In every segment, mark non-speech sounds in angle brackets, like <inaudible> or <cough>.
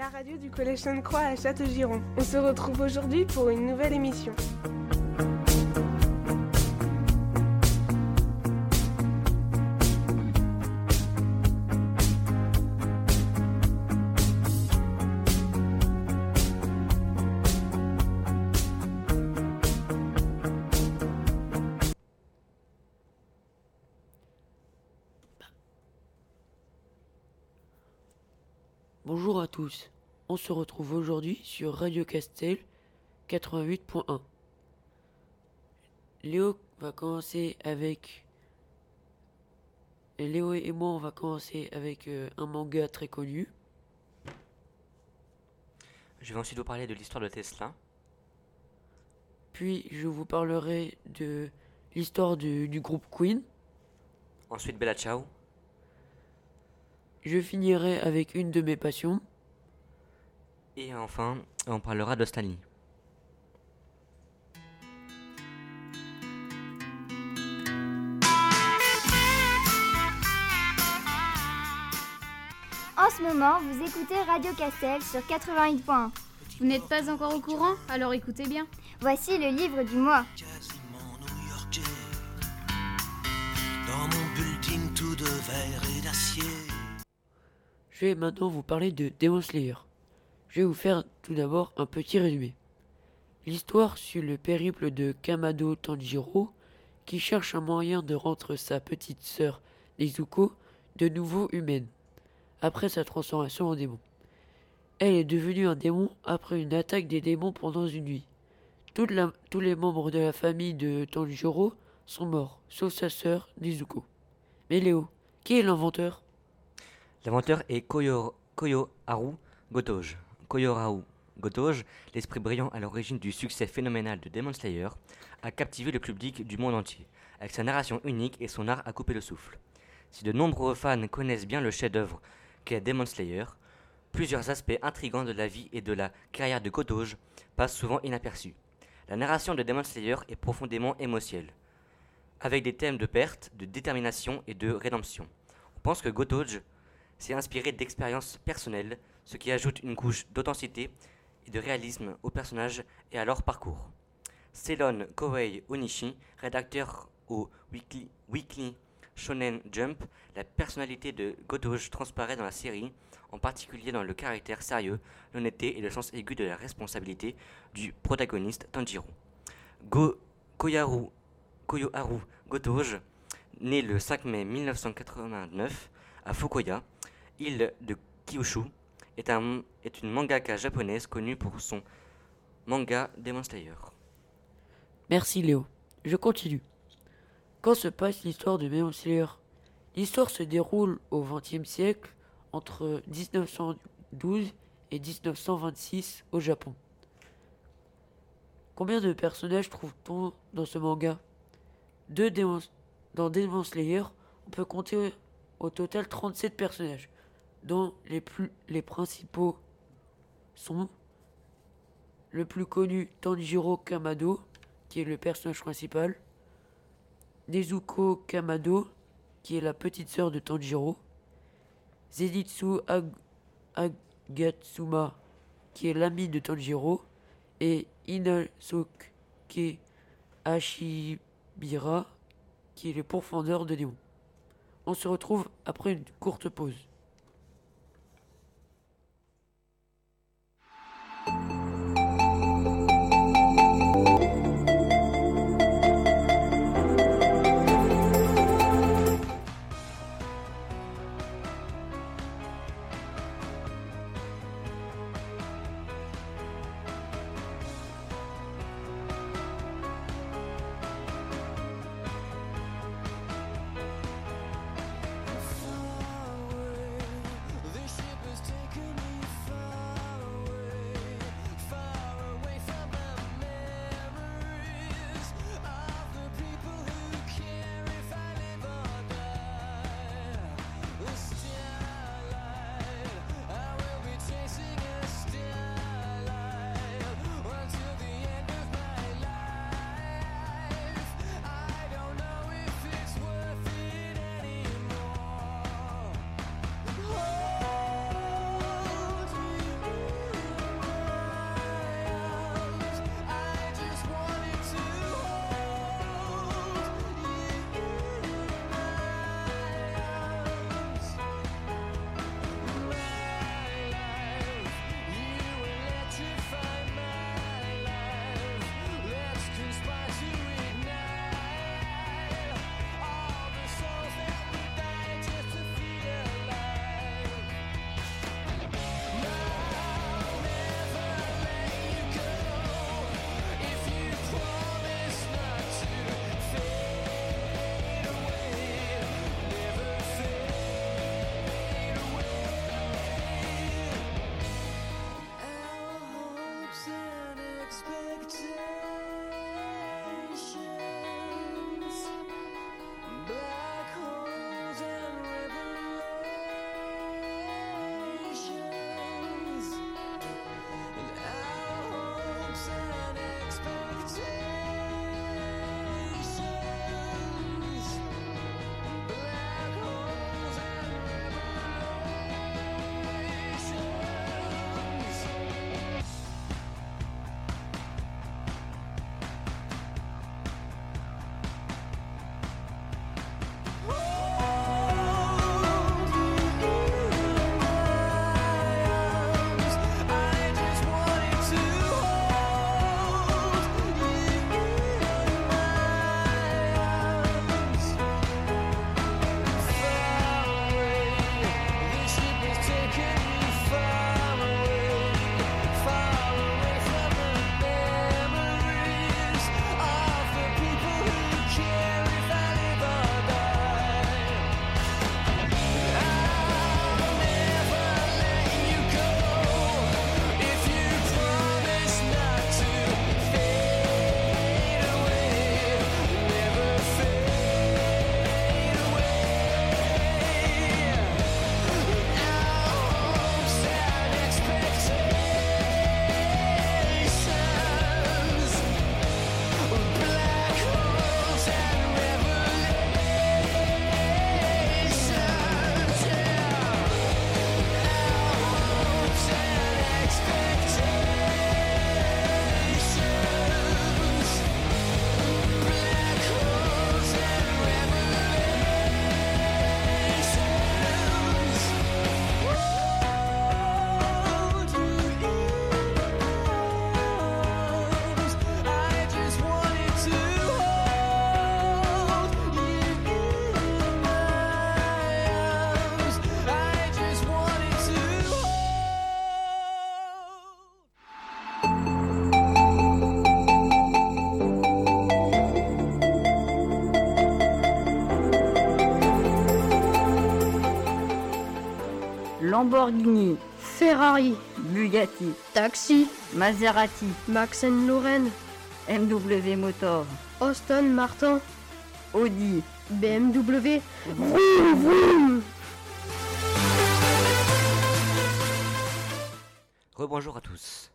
La radio du Collège Sainte-Croix à Châteaugiron. On se retrouve aujourd'hui pour une nouvelle émission. Tous, on se retrouve aujourd'hui sur Radio Castel 88.1. Léo va commencer avec... Léo et moi on va commencer avec euh, un manga très connu. Je vais ensuite vous parler de l'histoire de Tesla. Puis je vous parlerai de l'histoire du, du groupe Queen. Ensuite Bella Ciao. Je finirai avec une de mes passions. Et enfin, on parlera de Stanley. En ce moment, vous écoutez Radio Castel sur 88.1. Vous n'êtes pas encore au courant? Alors écoutez bien. Voici le livre du mois. Dans mon building tout de verre et d'acier. Je vais maintenant vous parler de Demon Slayer. Je vais vous faire tout d'abord un petit résumé. L'histoire suit le périple de Kamado Tanjiro qui cherche un moyen de rendre sa petite sœur Nezuko de nouveau humaine après sa transformation en démon. Elle est devenue un démon après une attaque des démons pendant une nuit. Tous les membres de la famille de Tanjiro sont morts, sauf sa sœur Nezuko. Mais Léo, qui est l'inventeur? L'inventeur est Koyo, Koyoharu Gotoge. Koyoharu Gotoge, l'esprit brillant à l'origine du succès phénoménal de Demon Slayer, a captivé le public du monde entier, avec sa narration unique et son art à couper le souffle. Si de nombreux fans connaissent bien le chef-d'œuvre qu'est Demon Slayer, plusieurs aspects intrigants de la vie et de la carrière de Gotoge passent souvent inaperçus. La narration de Demon Slayer est profondément émotionnelle, avec des thèmes de perte, de détermination et de rédemption. On pense que Gotoge s'est inspiré d'expériences personnelles, ce qui ajoute une couche d'authenticité et de réalisme au personnage et à leur parcours. Selon Kohei Onishi, rédacteur au Weekly, Shonen Jump, la personnalité de Gotoge transparaît dans la série, en particulier dans le caractère sérieux, l'honnêteté et le sens aigu de la responsabilité du protagoniste Tanjiro. Koyaru, Koyoharu Gotoge, né le 5 mai 1989 à Fukuoka, île de Kyushu, est, un, est une mangaka japonaise connue pour son manga Demon Slayer. Merci Léo. Je continue. Quand se passe l'histoire de Demon Slayer? L'histoire se déroule au XXe siècle entre 1912 et 1926 au Japon. Combien de personnages trouve-t-on dans ce manga? Dans Demon Slayer, on peut compter au total 37 personnages, dont les, plus, les principaux sont le plus connu Tanjiro Kamado, qui est le personnage principal, Nezuko Kamado, qui est la petite sœur de Tanjiro, Zenitsu Ag- Agatsuma, qui est l'ami de Tanjiro, et Inasoke Ashibira, qui est le pourfendeur de démons. On se retrouve après une courte pause. Lamborghini, Ferrari, Bugatti, Taxi, Maserati, Max Lorraine, MW Motor, Austin Martin, Audi, BMW. Vroom, vroom. Rebonjour à tous.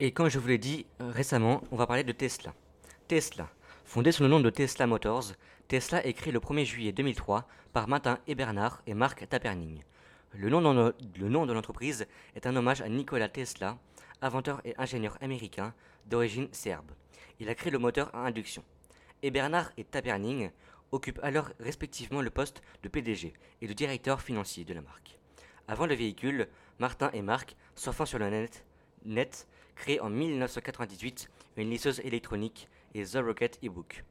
Et comme je vous l'ai dit euh, récemment, on va parler de Tesla. Tesla, fondé sous le nom de Tesla Motors, Tesla est créé le 1er juillet 2003 par Martin Ebernard et Mark Taperning. Le nom, de l'entreprise est un hommage à Nikola Tesla, inventeur et ingénieur américain d'origine serbe. Il a créé le moteur à induction. Ebernard et Taperning occupent alors respectivement le poste de PDG et de directeur financier de la marque. Avant le véhicule, Martin et Mark, surfant sur le net, net créent en 1998 une liseuse électronique et The Rocket eBook.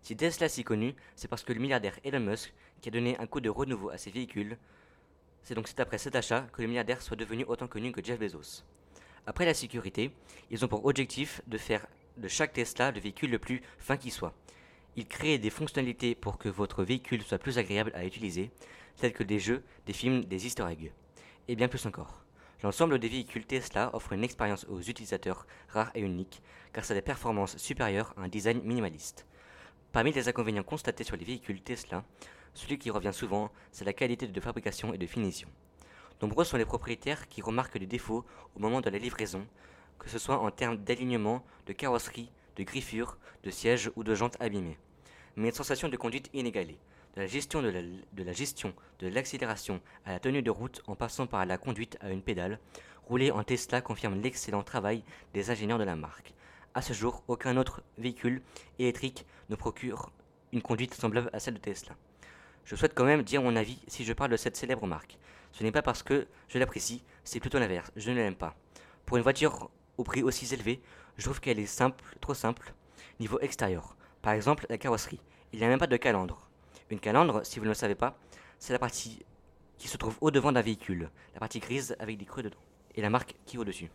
Si Tesla s'y connu, c'est parce que le milliardaire Elon Musk, qui a donné un coup de renouveau à ses véhicules, c'est donc c'est après cet achat que le milliardaire soit devenu autant connu que Jeff Bezos. Après la sécurité, ils ont pour objectif de faire de chaque Tesla le véhicule le plus fin qui soit. Ils créent des fonctionnalités pour que votre véhicule soit plus agréable à utiliser, tels que des jeux, des films, des easter eggs, et bien plus encore. L'ensemble des véhicules Tesla offre une expérience aux utilisateurs rare et unique, ça a des performances supérieures à un design minimaliste. Parmi les inconvénients constatés sur les véhicules Tesla, celui qui revient souvent, c'est la qualité de fabrication et de finition. Nombreux sont les propriétaires qui remarquent des défauts au moment de la livraison, que ce soit en termes d'alignement, de carrosserie, de griffure, de sièges ou de jantes abîmées. Mais une sensation de conduite inégalée, de la gestion de la, gestion de l'accélération à la tenue de route en passant par la conduite à une pédale, rouler en Tesla confirme l'excellent travail des ingénieurs de la marque. À ce jour, aucun autre véhicule électrique ne procure une conduite semblable à celle de Tesla. Je souhaite quand même dire mon avis si je parle de cette célèbre marque. Ce n'est pas parce que je l'apprécie, c'est plutôt l'inverse, je ne l'aime pas. Pour une voiture au prix aussi élevé, je trouve qu'elle est simple, trop simple, niveau extérieur. Par exemple, la carrosserie. Il n'y a même pas de calandre. Une calandre, si vous ne le savez pas, c'est la partie qui se trouve au devant d'un véhicule, la partie grise avec des creux dedans, et la marque qui est au-dessus.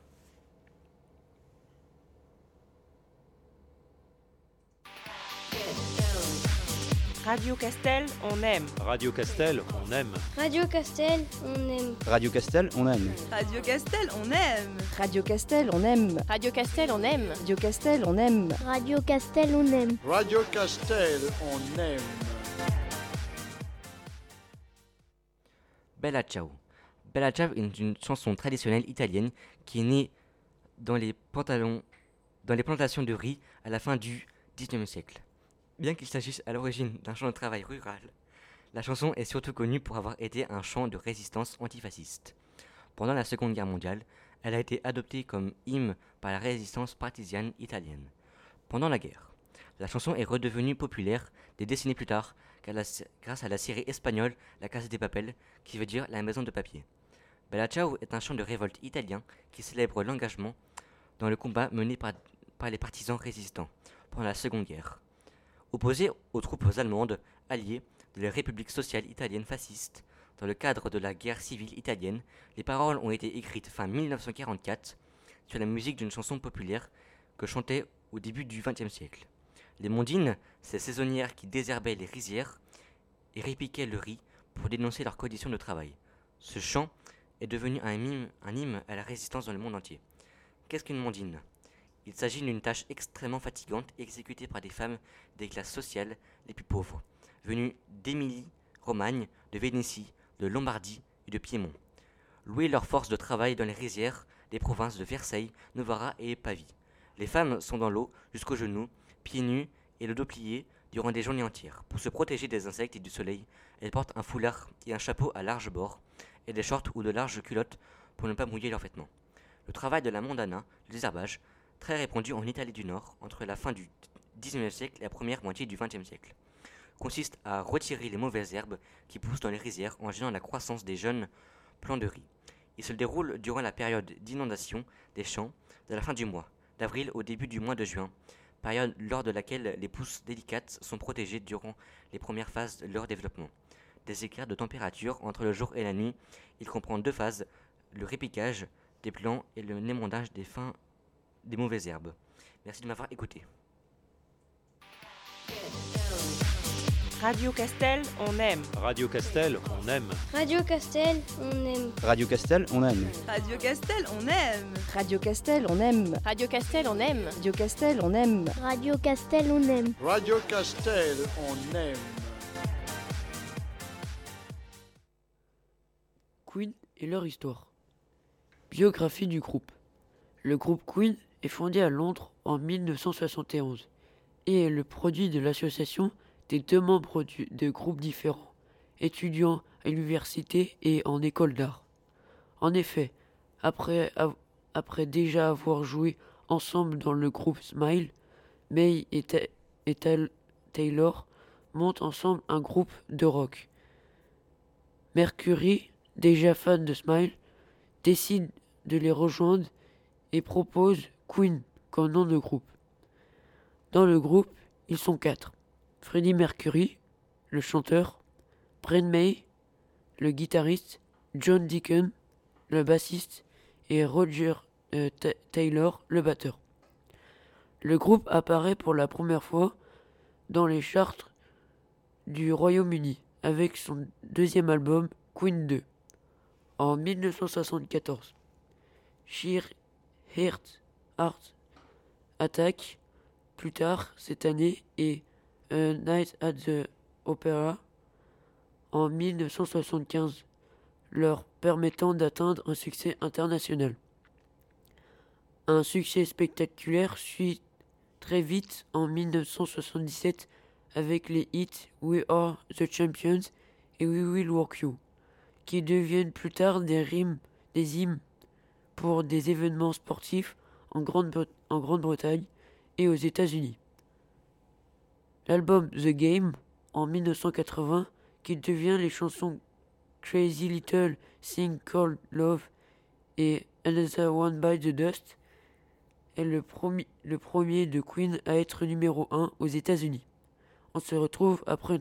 Radio Castel, on aime. Radio Castel, on aime. Radio Castel, on aime. Radio Castel, on aime. Radio Castel, on aime. Radio Castel, on aime. Radio Castel, on aime. Radio Castel, on aime. Radio Castel, on aime. Radio Castel, on aime. Bella Ciao. Bella Ciao est une chanson traditionnelle italienne qui est née dans les pantalons, dans les plantations de riz à la fin du XIXe siècle. Bien qu'il s'agisse à l'origine d'un champ de travail rural, la chanson est surtout connue pour avoir été un chant de résistance antifasciste. Pendant la Seconde Guerre mondiale, elle a été adoptée comme hymne par la résistance partisane italienne. Pendant la guerre, la chanson est redevenue populaire des décennies plus tard grâce à la série espagnole La Casa de Papel, qui veut dire la maison de papier. Bella Ciao est un chant de révolte italien qui célèbre l'engagement dans le combat mené par les partisans résistants pendant la Seconde Guerre. Opposé aux troupes allemandes alliées de la République sociale italienne fasciste, dans le cadre de la guerre civile italienne, les paroles ont été écrites fin 1944 sur la musique d'une chanson populaire que chantait au début du XXe siècle. Les mondines, ces saisonnières qui désherbaient les rizières et répiquaient le riz pour dénoncer leurs conditions de travail. Ce chant est devenu un hymne, un hymne à la résistance dans le monde entier. Qu'est-ce qu'une mondine? Il s'agit d'une tâche extrêmement fatigante exécutée par des femmes des classes sociales les plus pauvres, venues d'Émilie-Romagne, de Vénétie, de Lombardie et de Piémont. Louer leur force de travail dans les rizières des provinces de Versailles, Novara et Pavie. Les femmes sont dans l'eau jusqu'aux genoux, pieds nus et le dos plié durant des journées entières. Pour se protéger des insectes et du soleil, elles portent un foulard et un chapeau à large bord et des shorts ou de larges culottes pour ne pas mouiller leurs vêtements. Le travail de la mondana, le désherbage, très répandu en Italie du Nord entre la fin du XIXe siècle et la première moitié du XXe siècle, consiste à retirer les mauvaises herbes qui poussent dans les rizières en gênant la croissance des jeunes plants de riz. Il se déroule durant la période d'inondation des champs de la fin du mois, d'avril au début du mois de juin, période lors de laquelle les pousses délicates sont protégées durant les premières phases de leur développement. Des écarts de température entre le jour et la nuit, il comprend deux phases, le répiquage des plants et le némondage des fins des mauvaises herbes. Merci de m'avoir écouté. Radio Castel, on aime. Radio Castel, on aime. Radio Castel, on aime. Radio Castel, on aime. Radio Castel, on aime. Radio Castel, on aime. Radio Castel, on aime. Radio Castel, on aime. Radio Castel, on aime. Radio Castel, on aime. Queen et leur histoire. Biographie du groupe. Le groupe Queen est fondé à Londres en 1971 et est le produit de l'association des deux membres de groupes différents, étudiants à l'université et en école d'art. En effet, après, déjà avoir joué ensemble dans le groupe Smile, May et Taylor montent ensemble un groupe de rock. Mercury, déjà fan de Smile, décide de les rejoindre et propose Queen comme nom de groupe. Dans le groupe, ils sont quatre. Freddie Mercury, le chanteur, Bren May, le guitariste, John Deacon, le bassiste, et Roger euh, Taylor, le batteur. Le groupe apparaît pour la première fois dans les charts du Royaume-Uni avec son deuxième album Queen 2 en 1974. Sheer Heart, Heart Attack plus tard cette année et A Night at the Opera en 1975, leur permettant d'atteindre un succès international. Un succès spectaculaire suit très vite en 1977 avec les hits We Are the Champions et We Will Work You, qui deviennent plus tard des rimes, des hymnes pour des événements sportifs en Grande-Bretagne et aux États-Unis. L'album The Game en 1980 qui devient les chansons Crazy Little Thing Called Love et Another One by the Dust est le, premier, le premier de Queen à être numéro 1 aux États-Unis. On se retrouve après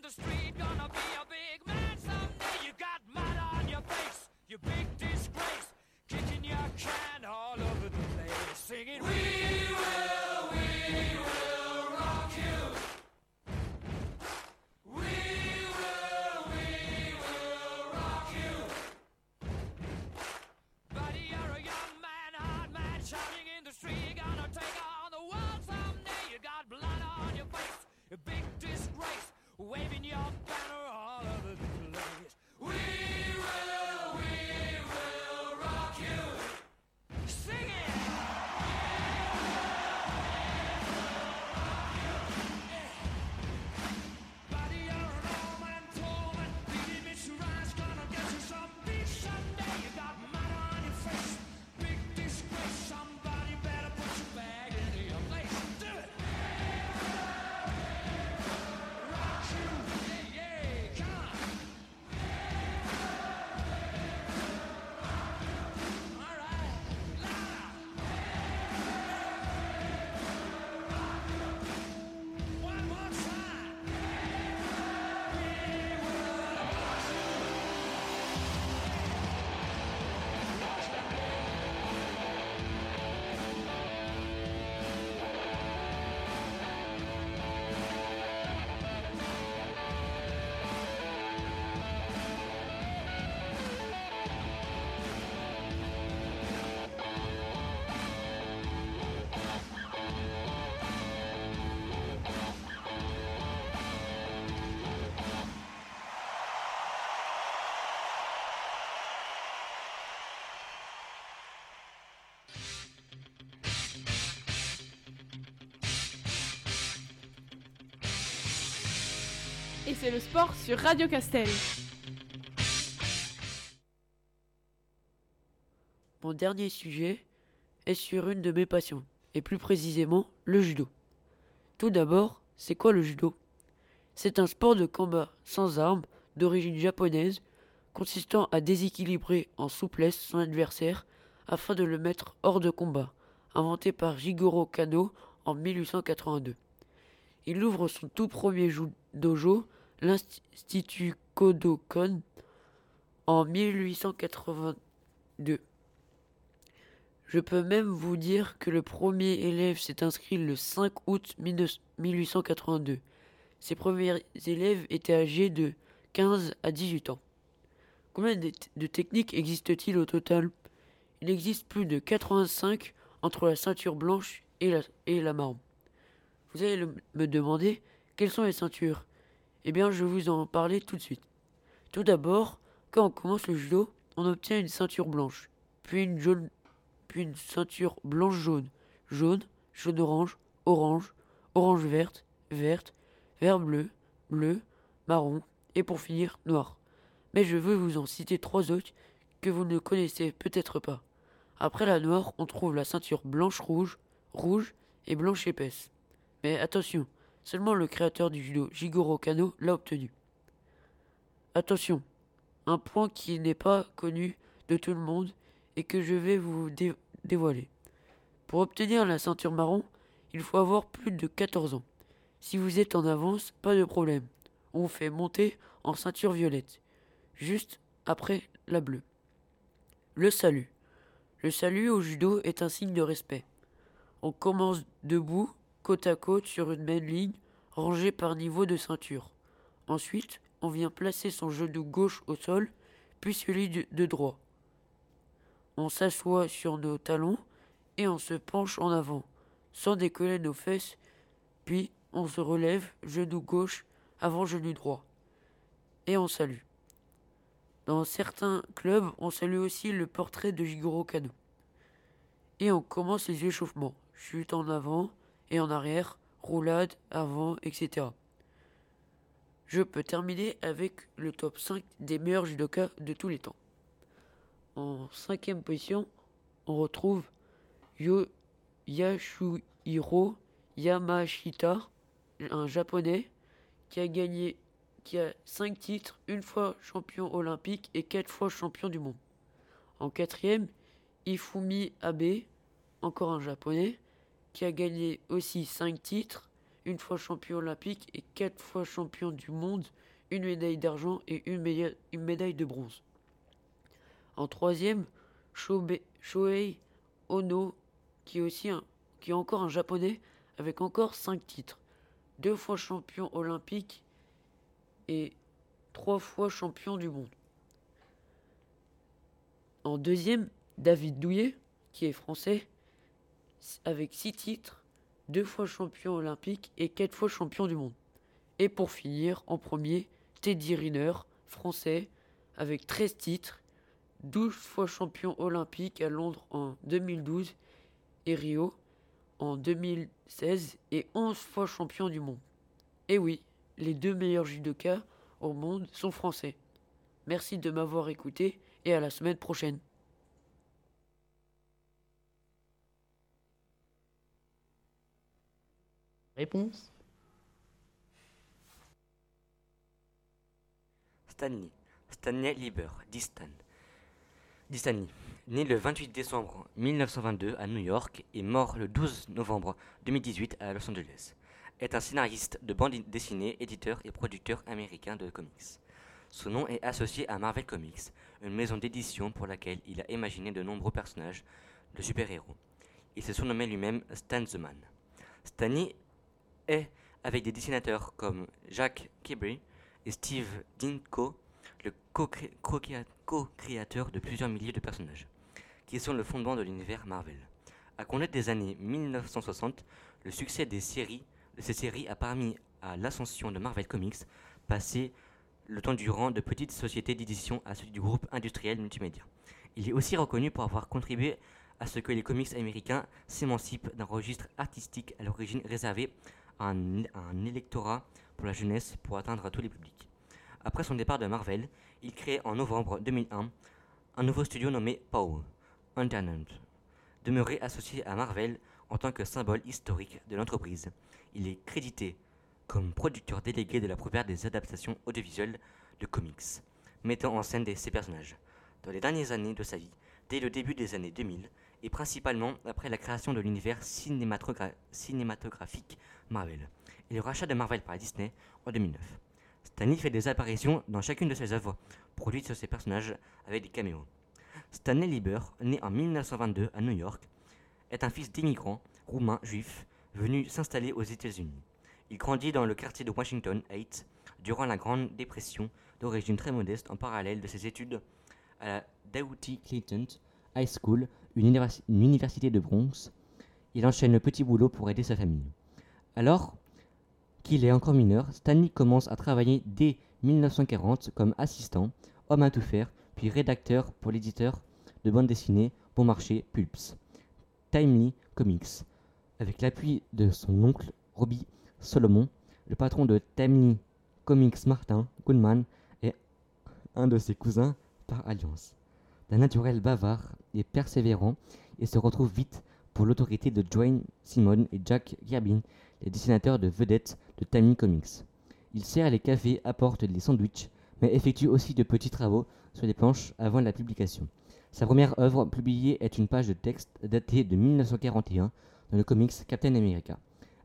in the street, gonna be a big man someday. You got mud on your face, you big disgrace, kicking your can all over the place, singing, We will, we will rock you. We will, we will rock you. Buddy, you're a young man, hard man, shouting in the street, gonna take on the world someday. You got blood on your face, you big disgrace waving your banner et c'est le sport sur Radio Castel. Mon dernier sujet est sur une de mes passions, et plus précisément le judo. Tout d'abord, c'est quoi le judo? C'est un sport de combat sans armes d'origine japonaise consistant à déséquilibrer en souplesse son adversaire afin de le mettre hors de combat, inventé par Jigoro Kano en 1882. Il ouvre son tout premier dojo, l'Institut Kodokan, en 1882. Je peux même vous dire que le premier élève s'est inscrit le 5 août 1882. Ses premiers élèves étaient âgés de 15 à 18 ans. Combien de, techniques existent-ils au total? Il existe plus de 85 entre la ceinture blanche et la, et la marron. Vous allez me demander quelles sont les ceintures? Eh bien, je vais vous en parler tout de suite. Tout d'abord, quand on commence le judo, on obtient une ceinture blanche, puis une jaune puis une ceinture blanche-jaune, jaune, jaune-orange, orange, orange-verte, verte, vert-bleu, bleu, marron, et pour finir, noir. Mais je veux vous en citer trois autres que vous ne connaissez peut-être pas. Après la noire, on trouve la ceinture blanche-rouge, rouge et blanche épaisse. Mais attention, seulement le créateur du judo, Jigoro Kano, l'a obtenu. Attention, un point qui n'est pas connu de tout le monde et que je vais vous dévoiler. Pour obtenir la ceinture marron, il faut avoir plus de 14 ans. Si vous êtes en avance, pas de problème. On fait monter en ceinture violette, juste après la bleue. Le salut. Le salut au judo est un signe de respect. On commence debout, côte à côte sur une même ligne, rangée par niveau de ceinture. Ensuite, on vient placer son genou gauche au sol, puis celui de droit. On s'assoit sur nos talons et on se penche en avant, sans décoller nos fesses, puis on se relève, genou gauche avant genou droit, et on salue. Dans certains clubs, on salue aussi le portrait de Jigoro Kano. Et on commence les échauffements, chute en avant et en arrière, roulade, avant, etc. Je peux terminer avec le top 5 des meilleurs judokas de tous les temps. En cinquième position, on retrouve Yo Yashuhiro Yamashita, un japonais qui a gagné qui a 5 titres, une fois champion olympique et 4 fois champion du monde. En quatrième, Ifumi Abe, encore un japonais, qui a gagné aussi 5 titres, une fois champion olympique et 4 fois champion du monde, une médaille d'argent et une médaille de bronze. En troisième, Shohei Ono, qui est aussi qui est encore un japonais avec encore cinq titres. Deux fois champion olympique et trois fois champion du monde. En deuxième, David Douillet, qui est français, avec six titres, deux fois champion olympique et quatre fois champion du monde. Et pour finir, en premier, Teddy Riner, français, avec 13 titres 12 fois champion olympique à Londres en 2012 et Rio en 2016 et 11 fois champion du monde. Et oui, les deux meilleurs judokas au monde sont français. Merci de m'avoir écouté et à la semaine prochaine. Stanley. Stanley Lieber, Distan. Distani, né le 28 décembre 1922 à New York et mort le 12 novembre 2018 à Los Angeles, est un scénariste de bande dessinée, éditeur et producteur américain de comics. Son nom est associé à Marvel Comics, une maison d'édition pour laquelle il a imaginé de nombreux personnages de super-héros. Il se surnommait lui-même Stan the Man. Stanley avec des dessinateurs comme Jack Kirby et Steve Dinko, le co-créateur de plusieurs milliers de personnages, qui sont le fondement de l'univers Marvel. À connaître des années 1960, le succès des de ces séries a permis à l'ascension de Marvel Comics, passé le temps durant de petites sociétés d'édition à celui du groupe industriel multimédia. Il est aussi reconnu pour avoir contribué à ce que les comics américains s'émancipent d'un registre artistique à l'origine réservé un, électorat pour la jeunesse pour atteindre tous les publics. Après son départ de Marvel, il crée en novembre 2001 un nouveau studio nommé Paul Entertainment, demeuré associé à Marvel en tant que symbole historique de l'entreprise. Il est crédité comme producteur délégué de la plupart des adaptations audiovisuelles de comics, mettant en scène ses personnages. Dans les dernières années de sa vie, dès le début des années 2000, et principalement après la création de l'univers cinématographique Marvel, et le rachat de Marvel par Disney en 2009. Stanley fait des apparitions dans chacune de ses œuvres, produites sur ses personnages avec des caméos. Stanley Lieber, né en 1922 à New York, est un fils d'immigrants roumains juifs venus s'installer aux États-Unis. Il grandit dans le quartier de Washington Heights durant la Grande Dépression, d'origine très modeste en parallèle de ses études à la Doughty Clayton High School, une, univers- une université de Bronx. Il enchaîne le petit boulot pour aider sa famille. Alors qu'il est encore mineur, Stanley commence à travailler dès 1940 comme assistant, homme à tout faire, puis rédacteur pour l'éditeur de bande dessinée Bon Marché Pulps, Timely Comics, avec l'appui de son oncle Robbie Solomon, le patron de Timely Comics Martin Goodman et un de ses cousins par alliance. D'un naturel bavard et persévérant, il se retrouve vite pour l'autorité de Dwayne Simon et Jack Kirby, les dessinateurs de vedettes de Timely Comics. Il sert les cafés, apporte les sandwichs, mais effectue aussi de petits travaux sur les planches avant la publication. Sa première œuvre publiée est une page de texte datée de 1941 dans le comics Captain America.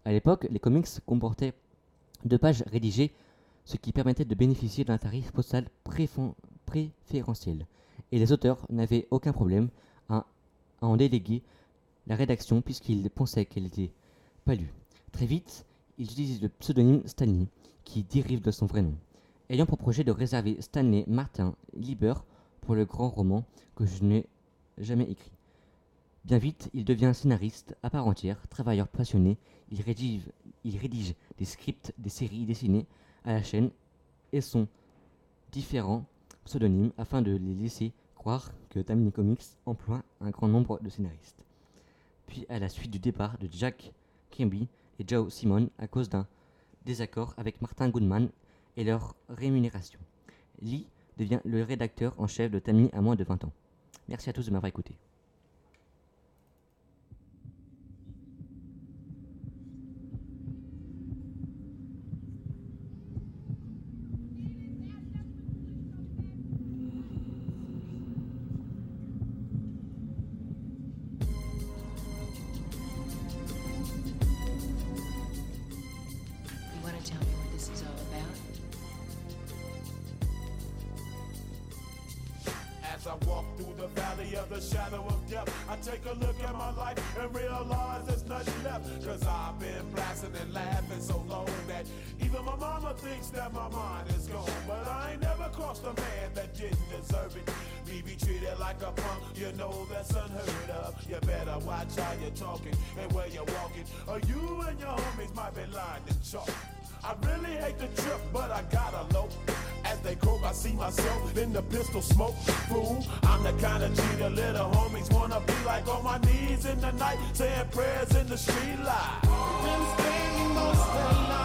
À l'époque, les comics comportaient deux pages rédigées, ce qui permettait de bénéficier d'un tarif postal préférentiel. Et les auteurs n'avaient aucun problème à, en déléguer la rédaction puisqu'ils pensaient qu'elle n'était pas lue. Très vite, ils utilisent le pseudonyme Stanley, qui dérive de son vrai nom, ayant pour projet de réserver Stanley Martin Lieber pour le grand roman que je n'ai jamais écrit. Bien vite, il devient scénariste à part entière, travailleur passionné, il rédige, il rédige des scripts des séries dessinées à la chaîne et son différents pseudonymes afin de les laisser croire que Timely Comics emploie un grand nombre de scénaristes. Puis à la suite du départ de Jack Kirby et Joe Simon à cause d'un désaccord avec Martin Goodman et leur rémunération. Lee devient le rédacteur en chef de Timely à moins de 20 ans. Merci à tous de m'avoir écouté. And your homies might be chalk. I really hate the trip, but I gotta low. As they croak, I see myself in the pistol smoke. Fool, I'm the kind of the little homies wanna be like on my knees in the night, saying prayers in the street light. Been spending most of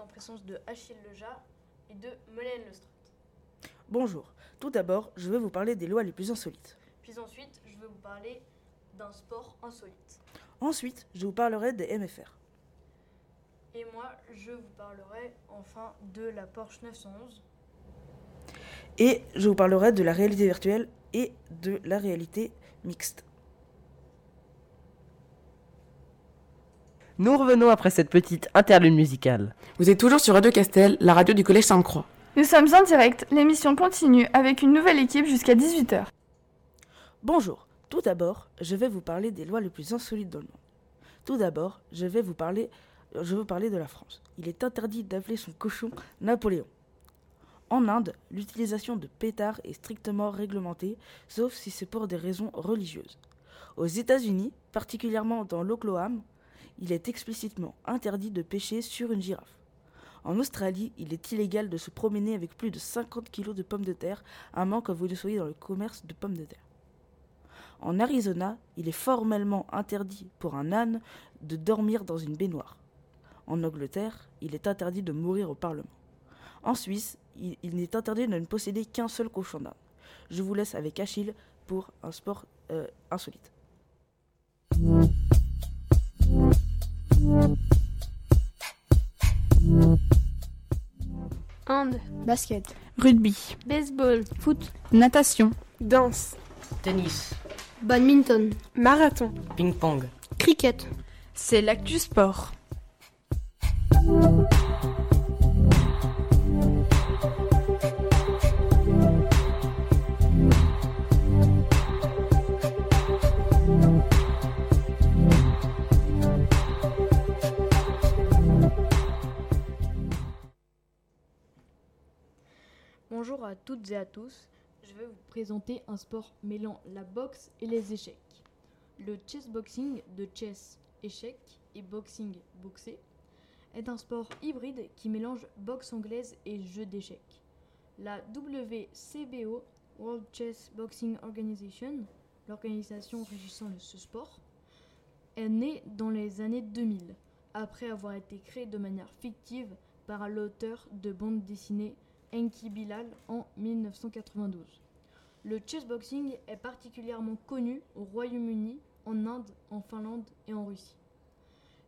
En présence de Achille Leja et de Melaine Lestrade. Bonjour. Tout d'abord, je vais vous parler des lois les plus insolites. Puis ensuite, je vais vous parler d'un sport insolite. Ensuite, je vous parlerai des MFR. Et moi, je vous parlerai enfin de la Porsche 911. Et je vous parlerai de la réalité virtuelle et de la réalité mixte. Nous revenons après cette petite interlude musicale. Vous êtes toujours sur Radio Castel, la radio du Collège Sainte-Croix. Nous sommes en direct, l'émission continue avec une nouvelle équipe jusqu'à 18h. Bonjour. Tout d'abord, je vais vous parler des lois les plus insolites dans le monde. Tout d'abord, je vais vous parler, je veux parler de la France. Il est interdit d'appeler son cochon Napoléon. En Inde, l'utilisation de pétards est strictement réglementée, sauf si c'est pour des raisons religieuses. Aux États-Unis, particulièrement dans l'Oklahoma, il est explicitement interdit de pêcher sur une girafe. En Australie, il est illégal de se promener avec plus de 50 kg de pommes de terre, à moins que vous ne soyez dans le commerce de pommes de terre. En Arizona, il est formellement interdit pour un âne de dormir dans une baignoire. En Angleterre, il est interdit de mourir au Parlement. En Suisse, il, il n'est interdit de ne posséder qu'un seul cochon d'Inde. Je vous laisse avec Achille pour un sport euh, insolite. Hand, Basket, rugby, baseball, foot, natation, Danse, Tennis, badminton, marathon, ping-pong. cricket. c'est l'actu sport. Bonjour à toutes et à tous. Je vais vous présenter un sport mêlant la boxe et les échecs. Le chessboxing de chess échec et boxing boxé est un sport hybride qui mélange boxe anglaise et jeu d'échecs. La WCBO, World Chess Boxing Organization, l'organisation régissant ce sport, est née dans les années 2000, après avoir été créée de manière fictive par l'auteur de bande dessinée Enki Bilal en 1992. Le chessboxing est particulièrement connu au Royaume-Uni, en Inde, en Finlande et en Russie.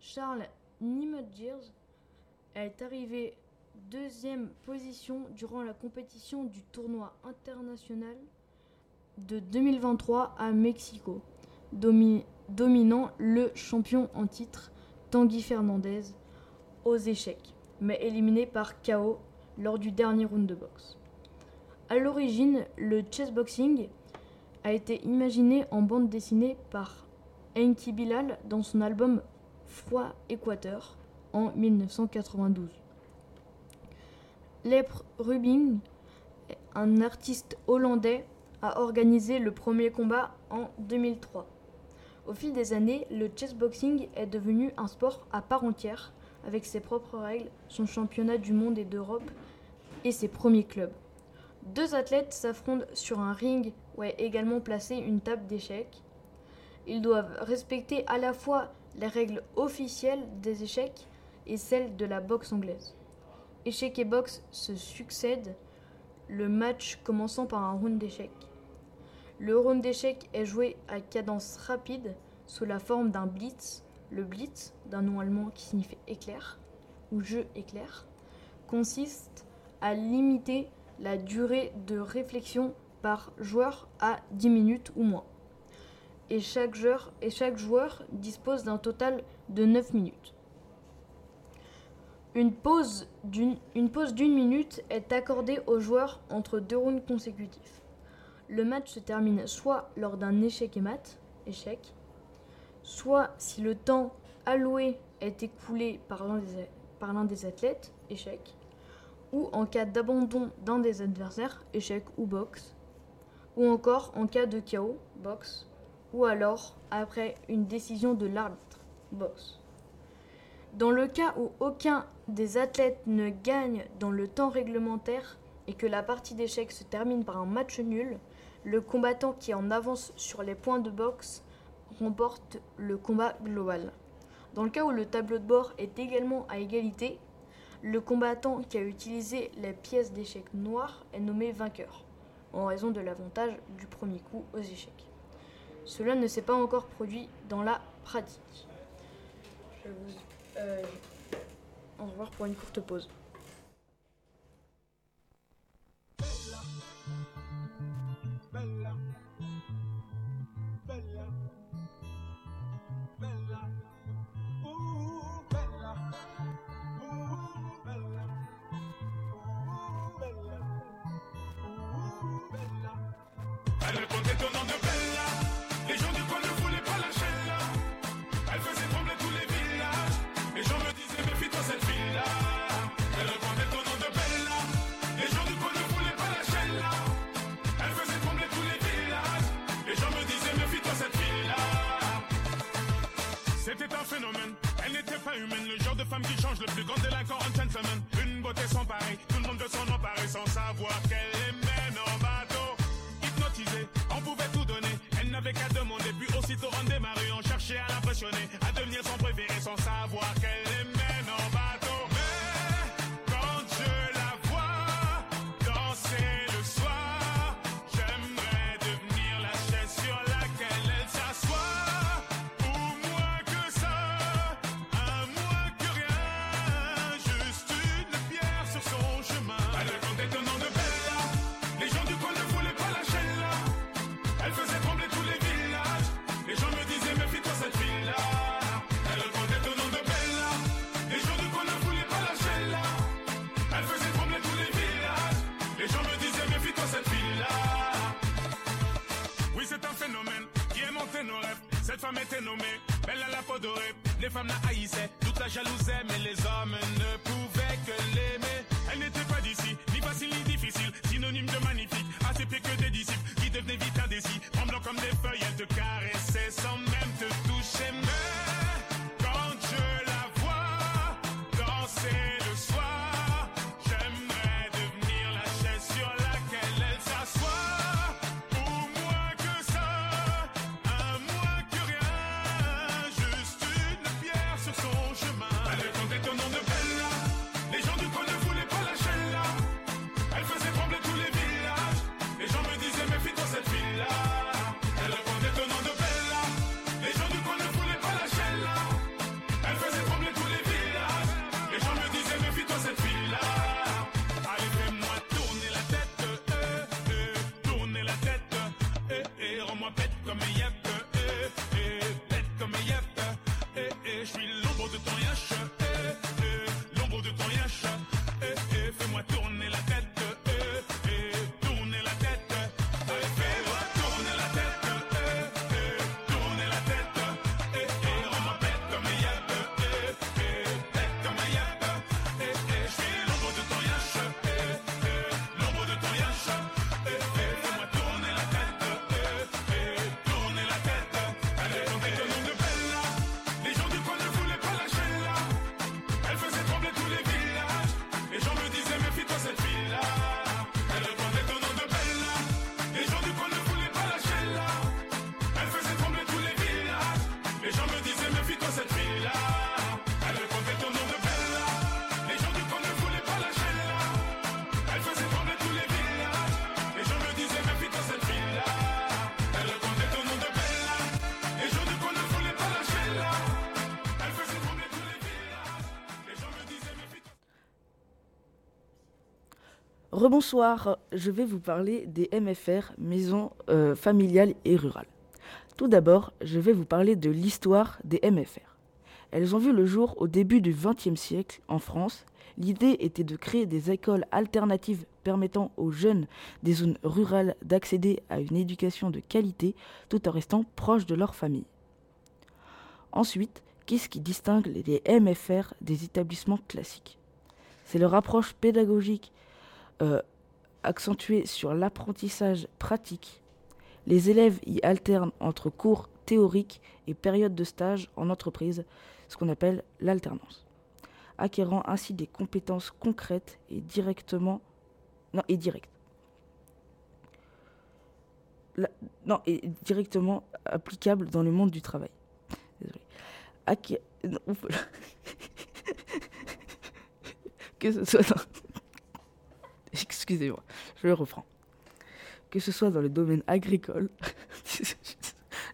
Charles Niemöller est arrivé deuxième position durant la compétition du tournoi international de 2023 à Mexico, domi- dominant le champion en titre Tanguy Fernandez aux échecs, mais éliminé par KO lors du dernier round de boxe. À l'origine, le chessboxing a été imaginé en bande dessinée par Enki Bilal dans son album Froid Équateur en 1992. Lep Rubin, un artiste hollandais, a organisé le premier combat en 2003. Au fil des années, le chessboxing est devenu un sport à part entière, avec ses propres règles, son championnat du monde et d'Europe et ses premiers clubs. Deux athlètes s'affrontent sur un ring où est également placée une table d'échecs. Ils doivent respecter à la fois les règles officielles des échecs et celles de la boxe anglaise. Échecs et boxe se succèdent, le match commençant par un round d'échecs. Le round d'échecs est joué à cadence rapide sous la forme d'un blitz. Le blitz, d'un nom allemand qui signifie éclair ou jeu éclair, consiste à limiter la durée de réflexion par joueur à 10 minutes ou moins. Et chaque joueur, et chaque joueur dispose d'un total de 9 minutes. Une pause d'une minute est accordée aux joueurs entre deux rounds consécutifs. Le match se termine soit lors d'un échec et mat, échec, soit si le temps alloué est écoulé par l'un des, des athlètes, échec, ou en cas d'abandon d'un des adversaires, échec ou boxe, ou encore en cas de chaos, boxe, ou alors après une décision de l'arbitre, boxe. Dans le cas où aucun des athlètes ne gagne dans le temps réglementaire et que la partie d'échecs se termine par un match nul, le combattant qui en avance sur les points de boxe remporte le combat global. Dans le cas où le tableau de bord est également à égalité, le combattant qui a utilisé les pièces d'échecs noires est nommé vainqueur, en raison de l'avantage du premier coup aux échecs. Cela ne s'est pas encore produit dans la pratique. Je vous euh, au revoir pour une courte pause. Dorée. Les femmes la haïssaient, toute la jalousaient, Rebonsoir, je vais vous parler des MFR, maisons euh, familiales et rurales. Tout d'abord, je vais vous parler de l'histoire des MFR. Elles ont vu le jour au début du XXe siècle en France. L'idée était de créer des écoles alternatives permettant aux jeunes des zones rurales d'accéder à une éducation de qualité tout en restant proches de leur famille. Ensuite, qu'est-ce qui distingue les MFR des établissements classiques? C'est leur approche pédagogique accentuée sur l'apprentissage pratique. Les élèves y alternent entre cours théoriques et périodes de stage en entreprise, ce qu'on appelle l'alternance, acquérant ainsi des compétences concrètes et directement non et directes. Non, et directement applicables dans le monde du travail. Désolé. <laughs> Que ce soit. <laughs> Excusez-moi, je le reprends. Que ce soit dans le domaine agricole, <laughs>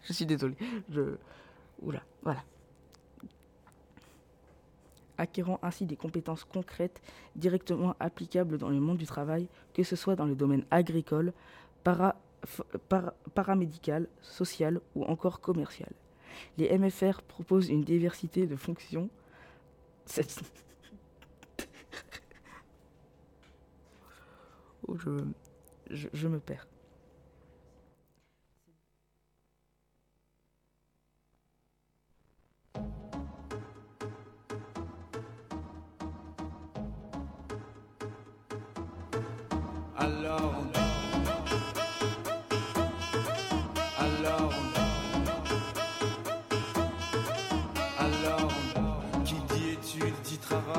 je suis désolé, je... Oula, voilà. Acquérant ainsi des compétences concrètes directement applicables dans le monde du travail, que ce soit dans le domaine agricole, paramédical, social ou encore commercial. Les MFR proposent une diversité de fonctions. <laughs> Je, je, je me perds. Alors, alors, alors, qui dit études dit travail,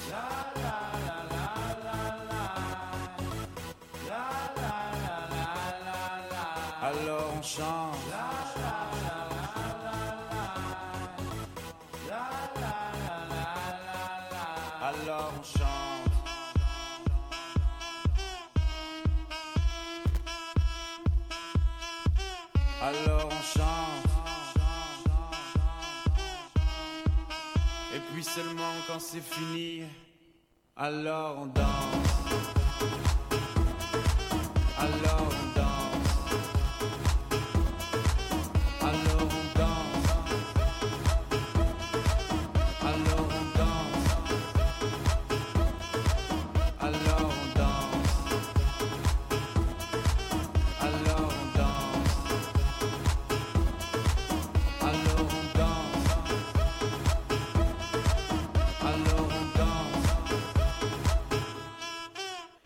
Quand c'est fini, alors on danse. Alors on danse.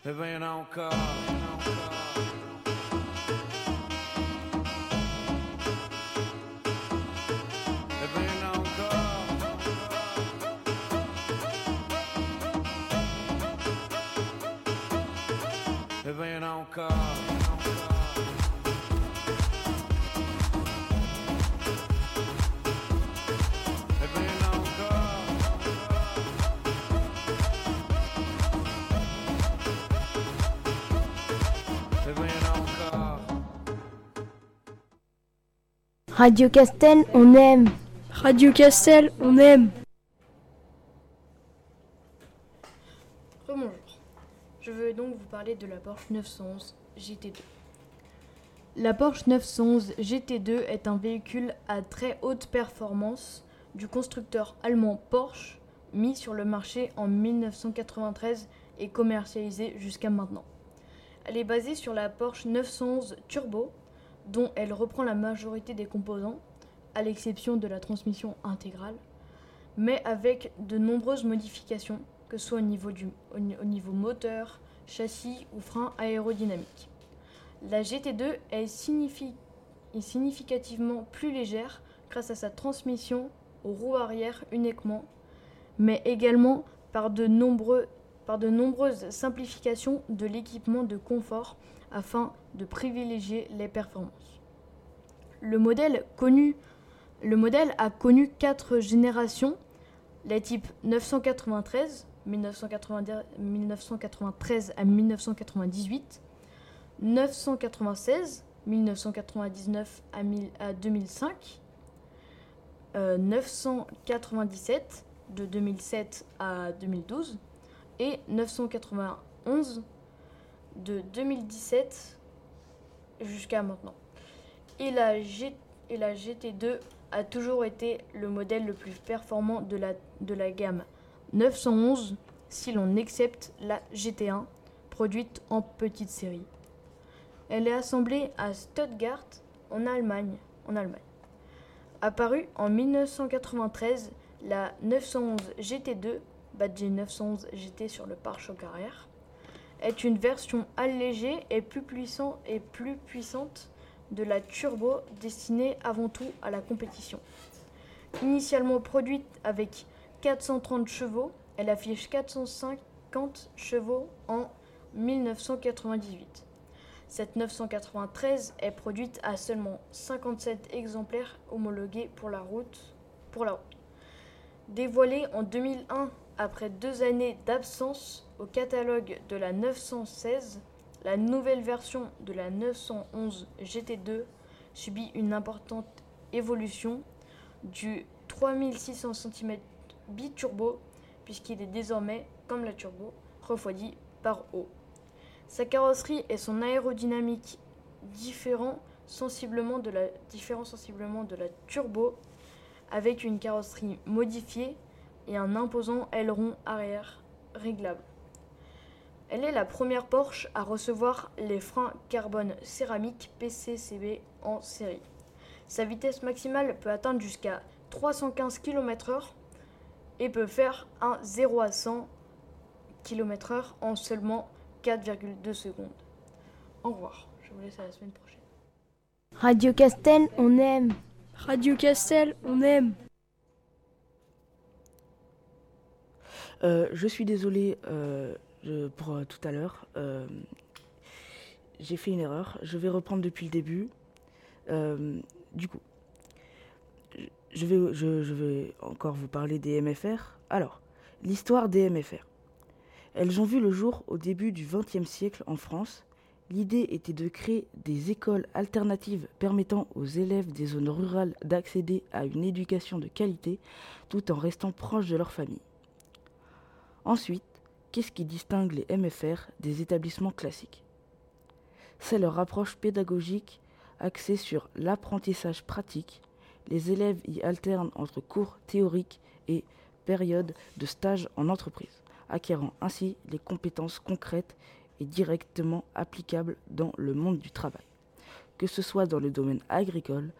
Bebem não cá, não cá. Radio Castel, on aime. Radio Castel, on aime. Bonjour. Je veux donc vous parler de la Porsche 911 GT2. La Porsche 911 GT2 est un véhicule à très haute performance du constructeur allemand Porsche mis sur le marché en 1993 et commercialisé jusqu'à maintenant. Elle est basée sur la Porsche 911 Turbo dont elle reprend la majorité des composants à l'exception de la transmission intégrale mais avec de nombreuses modifications que ce soit au niveau, du, moteur, châssis ou frein aérodynamique. La GT2 est, signifi est, significativement plus légère grâce à sa transmission aux roues arrière uniquement, mais également par de nombreuses simplifications de l'équipement de confort afin de privilégier les performances. Le modèle, a connu quatre générations, les types 993, 1993 à 1998, 996, 1999 à, 1000, à 2005, euh, 997 de 2007 à 2012 et 991 de 2017 jusqu'à maintenant. Et la, G, et la GT2 a toujours été le modèle le plus performant de la, gamme 911 si l'on accepte la GT1 produite en petite série. Elle est assemblée à Stuttgart en Allemagne. En Allemagne. Apparue en 1993, la 911 GT2, badgée 911 GT sur le pare-choc arrière, est une version allégée et plus, et plus puissante de la turbo destinée avant tout à la compétition. Initialement produite avec 430 chevaux, elle affiche 450 chevaux en 1998. Cette 993 est produite à seulement 57 exemplaires homologués pour la route. Pour la route. Dévoilée en 2001 après deux années d'absence au catalogue de la 916, la nouvelle version de la 911 GT2 subit une importante évolution du 3600 cm biturbo puisqu'il est désormais, comme la turbo, refroidi par eau. Sa carrosserie et son aérodynamique différent sensiblement de la, sensiblement de la turbo avec une carrosserie modifiée et un imposant aileron arrière réglable. Elle est la première Porsche à recevoir les freins carbone céramique PCCB en série. Sa vitesse maximale peut atteindre jusqu'à 315 km/h et peut faire un 0 à 100 km/h en seulement 4,2 secondes. Au revoir, je vous laisse à la semaine prochaine. Radio Castel, on aime. Radio Castel, on aime. Euh, je suis désolé euh, pour euh, tout à l'heure. J'ai fait une erreur. Je vais reprendre depuis le début. du coup, je vais, je, je vais encore vous parler des MFR. Alors, l'histoire des MFR. Elles ont vu le jour au début du XXe siècle en France. L'idée était de créer des écoles alternatives permettant aux élèves des zones rurales d'accéder à une éducation de qualité tout en restant proches de leur famille. Ensuite, qu'est-ce qui distingue les MFR des établissements classiques? C'est leur approche pédagogique axée sur l'apprentissage pratique. Les élèves y alternent entre cours théoriques et périodes de stage en entreprise acquérant ainsi les compétences concrètes et directement applicables dans le monde du travail, que ce soit dans le domaine agricole,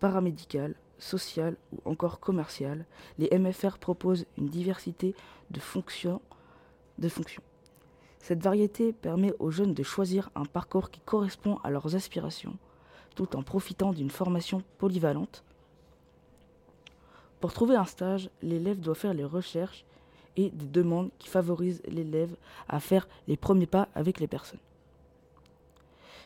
paramédical, social ou encore commercial, les MFR proposent une diversité de fonctions. De. Cette variété permet aux jeunes de choisir un parcours qui correspond à leurs aspirations, tout en profitant d'une formation polyvalente. Pour trouver un stage, l'élève doit faire les recherches et des demandes qui favorisent l'élève à faire les premiers pas avec les personnes.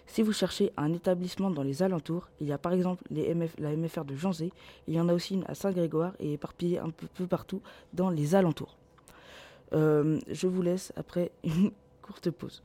Si vous cherchez un établissement dans les alentours, il y a par exemple la MFR de Janzé, il y en a aussi une à Saint-Grégoire et éparpillée un peu, partout dans les alentours. Euh, je vous laisse après une <laughs> courte pause.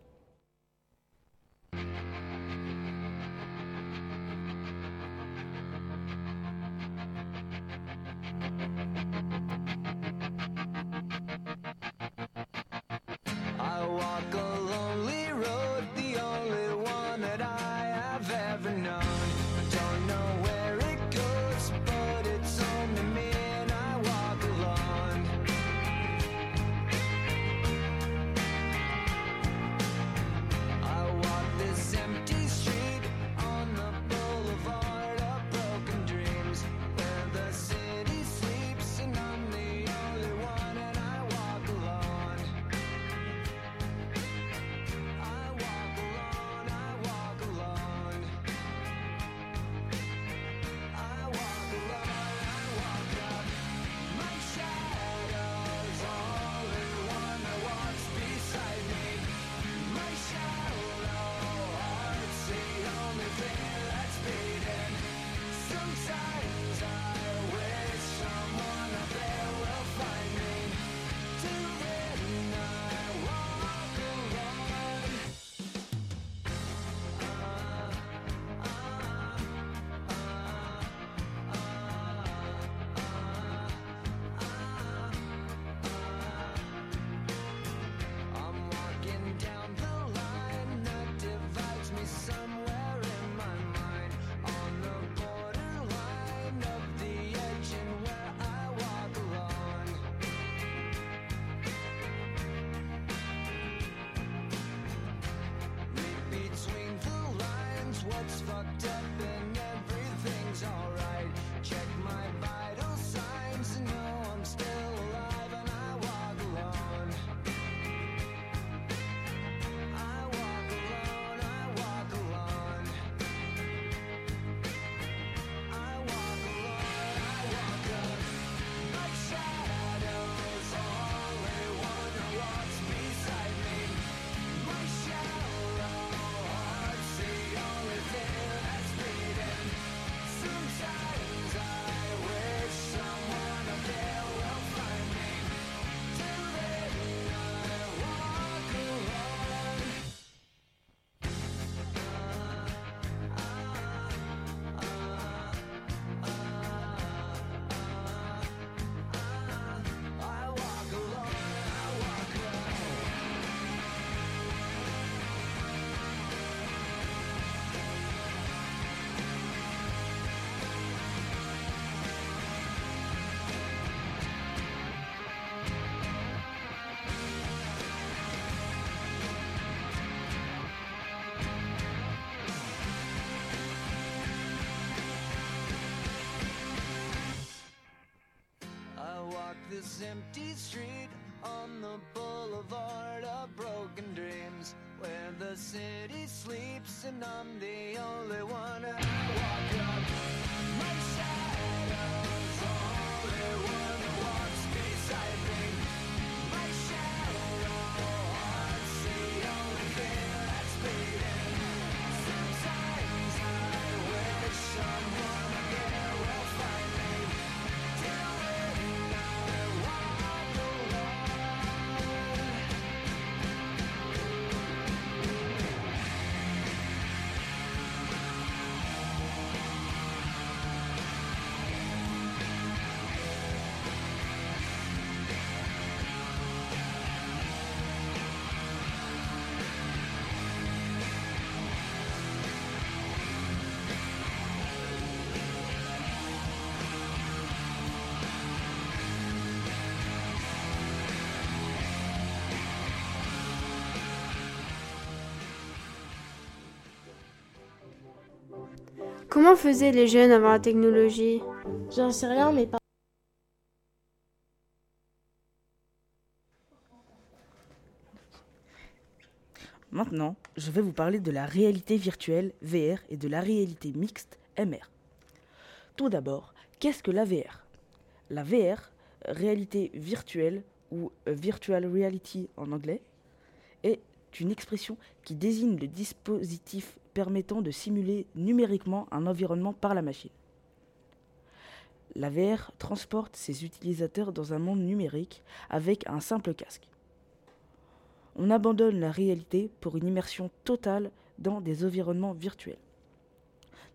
alright. to numb the Comment faisaient les jeunes avant la technologie? J'en sais rien, mais pas. Maintenant, je vais vous parler de la réalité virtuelle VR et de la réalité mixte MR. Tout d'abord, qu'est-ce que la VR La VR, réalité virtuelle ou euh, virtual reality en anglais, est une expression qui désigne le dispositif permettant de simuler numériquement un environnement par la machine. La VR transporte ses utilisateurs dans un monde numérique avec un simple casque. On abandonne la réalité pour une immersion totale dans des environnements virtuels.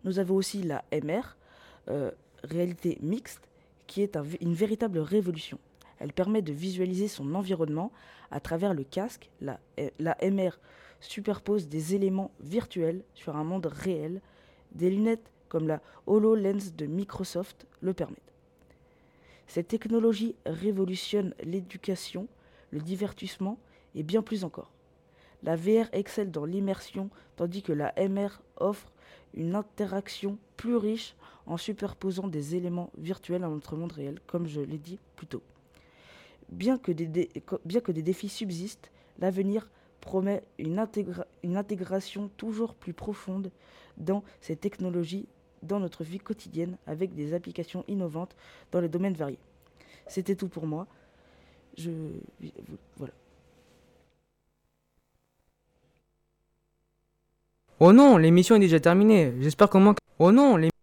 Nous avons aussi la MR, euh, réalité mixte, qui est un- une véritable révolution. Elle permet de visualiser son environnement à travers le casque. La, euh, la MR superpose des éléments virtuels sur un monde réel. Des lunettes comme la HoloLens de Microsoft le permettent. Cette technologie révolutionne l'éducation, le divertissement et bien plus encore. La VR excelle dans l'immersion tandis que la MR offre une interaction plus riche en superposant des éléments virtuels à notre monde réel, comme je l'ai dit plus tôt. Bien que des, bien que des défis subsistent, l'avenir promet une, intégra- une intégration toujours plus profonde dans ces technologies dans notre vie quotidienne avec des applications innovantes dans les domaines variés. C'était tout pour moi. Je voilà. Oh non, l'émission est déjà terminée. J'espère qu'au moins. Oh non, l'émission.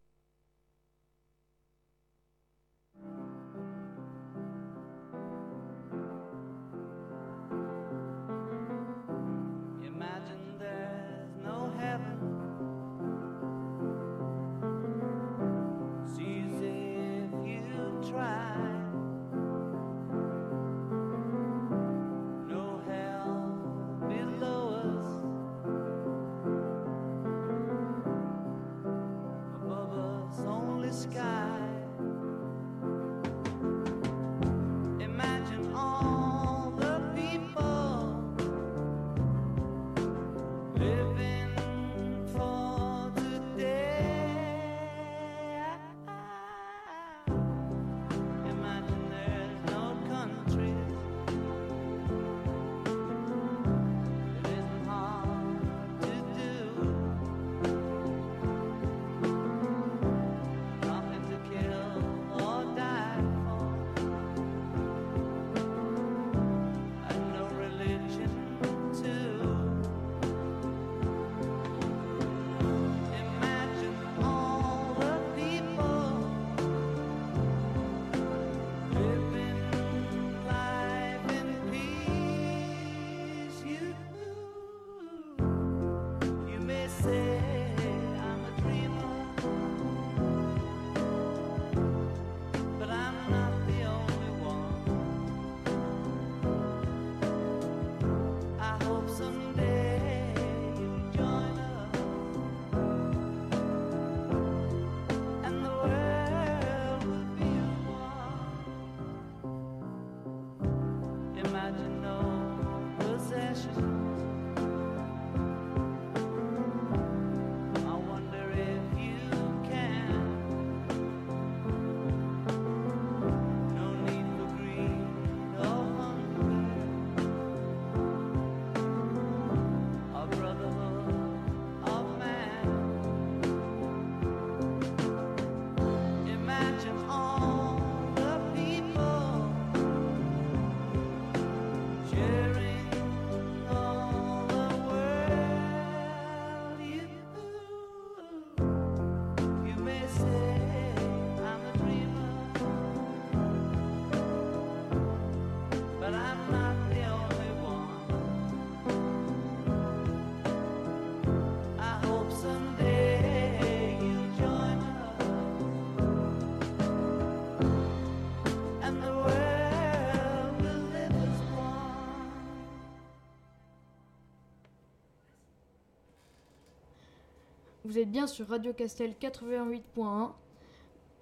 Vous êtes bien sur Radio Castel 88.1.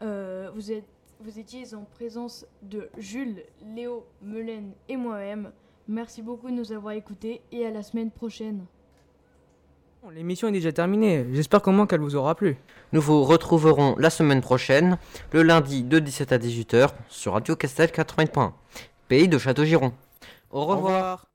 Euh, vous, êtes, vous étiez en présence de Jules, Léo, Melaine et moi-même. Merci beaucoup de nous avoir écoutés et à la semaine prochaine. L'émission est déjà terminée. J'espère comment qu'elle vous aura plu. Nous vous retrouverons la semaine prochaine, le lundi de 17 à 18h sur Radio Castel 80.1, pays de Château-Giron. Au revoir. Au revoir.